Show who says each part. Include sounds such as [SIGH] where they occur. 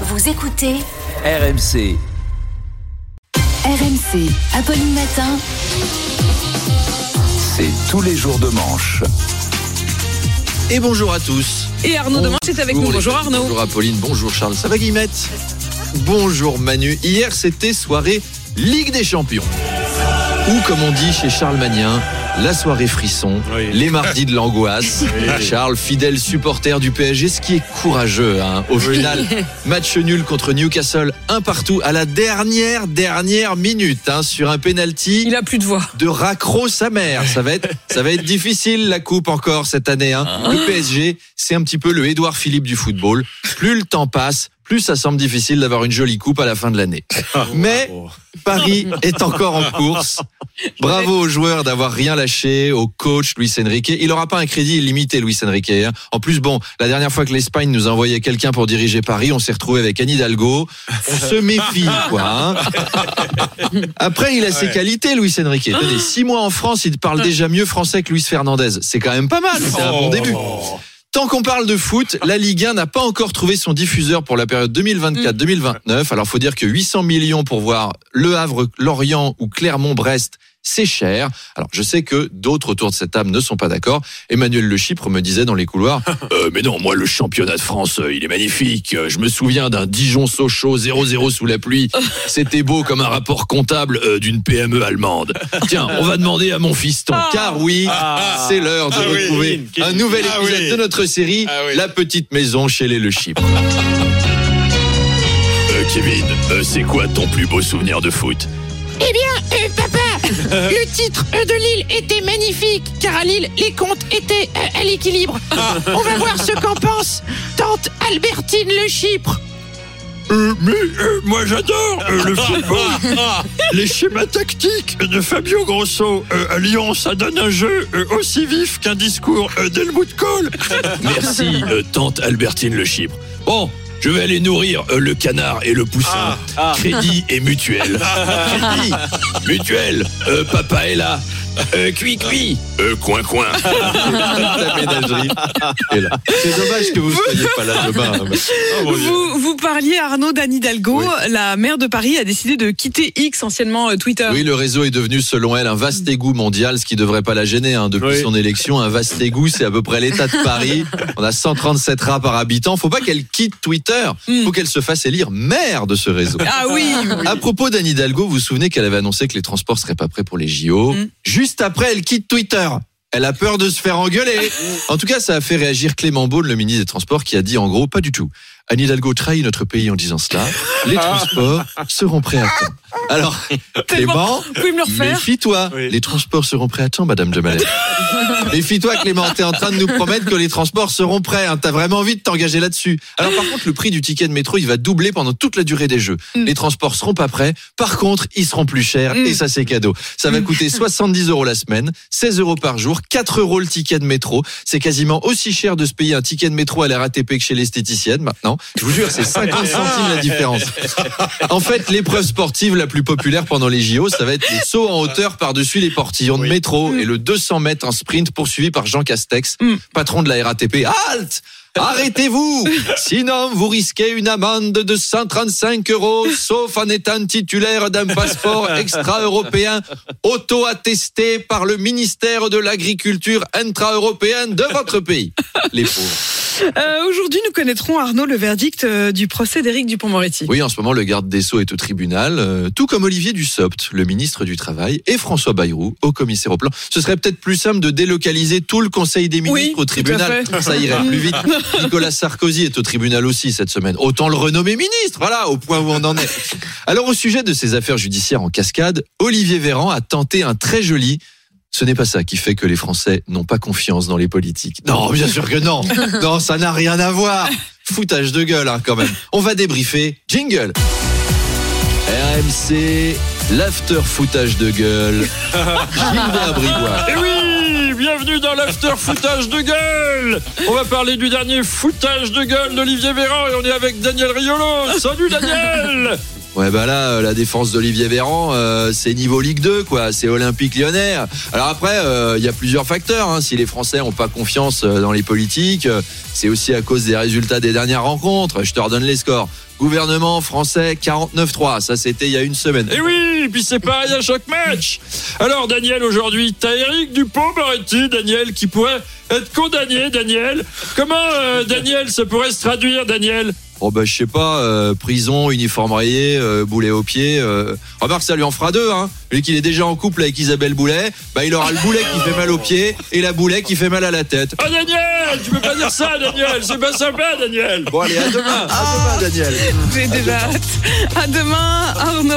Speaker 1: Vous écoutez
Speaker 2: RMC.
Speaker 1: RMC, Apolline Matin.
Speaker 2: C'est tous les jours de manche.
Speaker 3: Et bonjour à tous.
Speaker 4: Et Arnaud Demange est avec nous. Bonjour Arnaud.
Speaker 3: Bonjour Apolline, bonjour Charles. Ça va Guillemette? Bonjour Manu. Hier c'était soirée Ligue des Champions. Ou comme on dit chez Charles Magnin, la soirée frisson,
Speaker 5: Oui.
Speaker 3: les mardis de l'angoisse. [LAUGHS] Charles, fidèle supporter du PSG, ce qui est courageux. hein. Au final, [LAUGHS] match nul contre Newcastle, un partout à la dernière, dernière minute hein, sur un penalty
Speaker 4: Il a plus de voix.
Speaker 3: de raccro sa mère. Ça va être, ça va être difficile la coupe encore cette année. Hein. Le PSG, c'est un petit peu le Édouard Philippe du football. Plus le temps passe, plus ça semble difficile d'avoir une jolie coupe à la fin de l'année. [LAUGHS] [LAUGHS] Mais Paris est encore en course. [LAUGHS] Bravo aux joueurs d'avoir rien lâché, au coach Luis Enrique. Il n'aura pas un crédit illimité, Luis Enrique. hein. En plus, bon, la dernière fois que l'Espagne nous a envoyé quelqu'un pour diriger Paris, on s'est retrouvé avec Anne Hidalgo. On se méfie, quoi. hein. Après, il a ses qualités, Luis Enrique. Tenez, six mois en France, il parle déjà mieux français que Luis Fernandez. C'est quand même pas mal. C'est un bon début. Tant qu'on parle de foot, la Ligue 1 n'a pas encore trouvé son diffuseur pour la période 2024-2029. Alors, faut dire que 800 millions pour voir Le Havre, Lorient ou Clermont-Brest, c'est cher. Alors, je sais que d'autres autour de cette table ne sont pas d'accord. Emmanuel Le Chypre me disait dans les couloirs [LAUGHS] Euh, Mais non, moi, le championnat de France, euh, il est magnifique. Euh, Je me souviens d'un Dijon-Sochaux 0-0 sous la pluie. [LAUGHS] C'était beau comme un rapport comptable euh, d'une PME allemande. Tiens, on va demander à mon fiston. Car oui, c'est l'heure de
Speaker 5: Ah
Speaker 3: retrouver un nouvel
Speaker 5: Ah
Speaker 3: épisode
Speaker 5: oui.
Speaker 3: de notre série
Speaker 5: Ah oui.
Speaker 3: La petite maison chez les Le Chypre. [LAUGHS] Euh, Kevin, c'est quoi ton plus beau souvenir de foot?
Speaker 6: Eh bien, euh, le titre euh, de Lille était magnifique, car à Lille, les comptes étaient euh, à l'équilibre. On va voir ce qu'en pense tante Albertine Le Chypre.
Speaker 7: mais moi j'adore euh, le football. [LAUGHS] Les schémas tactiques de Fabio Grosso euh, à Lyon, ça donne un jeu euh, aussi vif qu'un discours euh, d'Helmut Kohl.
Speaker 3: Merci, euh, tante Albertine Le Chypre. Bon, je vais aller nourrir euh, le canard et le poussin. Crédit et mutuelle. [LAUGHS] Crédit, mutuelle, euh, papa est là. Euh, cuit, cuit. Euh, coin, coin. [LAUGHS] La ménagerie est là. C'est dommage que vous ne soyez pas là demain. Oh, mon Dieu.
Speaker 4: Vous, vous parliez, Arnaud, d'Anne Hidalgo. La maire de Paris a décidé de quitter X, anciennement euh, Twitter.
Speaker 3: Oui, le réseau est devenu, selon elle, un vaste égout mondial, ce qui devrait pas la gêner. hein. Depuis
Speaker 5: Oui.
Speaker 3: son élection, un vaste égout, c'est à peu près l'état de Paris. [LAUGHS] On a 137 rats par habitant. Faut pas qu'elle quitte Twitter. Faut qu'elle se fasse élire maire de ce réseau.
Speaker 4: Ah oui, oui.
Speaker 3: À propos d'Anne Hidalgo, vous vous souvenez qu'elle avait annoncé que les transports seraient pas prêts pour les JO.
Speaker 4: Mm.
Speaker 3: Juste après, elle quitte Twitter. Elle a peur de se faire engueuler. [LAUGHS] En tout cas, ça a fait réagir Clément Beaune, le ministre des Transports, qui a dit en gros, pas du tout. Anne Hidalgo trahit notre pays en disant cela. Les [LAUGHS] transports seront prêts à temps. Alors, Clément, méfie-toi.
Speaker 5: Oui.
Speaker 3: Les transports seront prêts à temps, Madame Jamalet. [LAUGHS] méfie-toi, Clément. T'es en train de nous promettre que les transports seront prêts. hein. T'as vraiment envie de t'engager là-dessus. Alors, par contre, le prix du ticket de métro, il va doubler pendant toute la durée des Jeux.
Speaker 4: Mm.
Speaker 3: Les transports seront pas prêts. Par contre, ils seront plus chers.
Speaker 4: Mm.
Speaker 3: Et ça, c'est cadeau. Ça va coûter 70 euros la semaine, 16 euros par jour, 4 euros le ticket de métro. C'est quasiment aussi cher de se payer un ticket de métro à la RATP que chez l'esthéticienne maintenant. Je vous jure, c'est 50 centimes la différence. En fait, l'épreuve sportive la plus populaire pendant les JO, ça va être le saut en hauteur par-dessus les portillons de métro et le 200 mètres en sprint poursuivi par Jean Castex,
Speaker 4: Mm.
Speaker 3: patron de la RATP. Halte Arrêtez-vous Sinon, vous risquez une amende de 135 euros, sauf en étant titulaire d'un passeport [LAUGHS] extra-européen auto-attesté par le ministère de l'Agriculture intra-européen de votre pays. Les pauvres.
Speaker 4: Euh, Aujourd'hui, nous connaîtrons, Arnaud, le verdict euh, du procès d'Éric Dupont-Moretti.
Speaker 3: Oui, en ce moment, le garde des Sceaux est au tribunal, euh, tout comme Olivier Dussopt, le ministre du Travail, et François Bayrou, au commissaire au plan. Ce serait peut-être plus simple de délocaliser tout le Conseil des ministres
Speaker 4: Oui,
Speaker 3: au tribunal. Ça irait plus vite. [LAUGHS] Nicolas Sarkozy est au tribunal aussi cette semaine. Autant le renommer ministre, voilà, au point où on en est. Alors, au sujet de ces affaires judiciaires en cascade, Olivier Véran a tenté un très joli ce n'est pas ça qui fait que les Français n'ont pas confiance dans les politiques. Non, bien sûr que non. [LAUGHS] Non, ça n'a rien à voir. Foutage de gueule, hein, quand même. On va débriefer. Jingle. RMC, l'after foutage de gueule. [LAUGHS] Gilbert Bribois.
Speaker 7: Et oui, bienvenue dans l'after foutage de gueule. On va parler du dernier foutage de gueule d'Olivier Véran et on est avec Daniel Riolo. Salut Daniel
Speaker 3: Ouais bah là euh, la défense d'Olivier Véran euh, c'est niveau Ligue 2 quoi, c'est Olympique Lyonnais. Alors après euh, il y a plusieurs facteurs hein. si les Français ont pas confiance euh, dans les politiques, euh, c'est aussi à cause des résultats des dernières rencontres. Je te redonne les scores. Gouvernement français 49-3, ça c'était il y a une semaine.
Speaker 7: Oui, et puis c'est pareil à chaque match. Alors Daniel, aujourd'hui, t'as Eric Dupont-Moretti, Daniel, qui pourrait être condamné, Daniel. Comment, euh, Daniel, ça pourrait se traduire, Daniel?
Speaker 3: Oh bah je sais pas, euh, prison, uniforme rayé, euh, boulet au pied. Euh... Remarque ça lui en fera deux, hein. Lui qu'il est déjà en couple avec Isabelle Boulet, bah il aura le boulet qui fait mal au pied et la boulet qui fait mal à la tête.
Speaker 7: Oh Daniel, tu peux pas dire ça, Daniel, c'est pas sympa, Daniel.
Speaker 3: Bon allez, à demain, à demain Daniel.
Speaker 4: J'ai déjà hâte. À demain, Arnaud.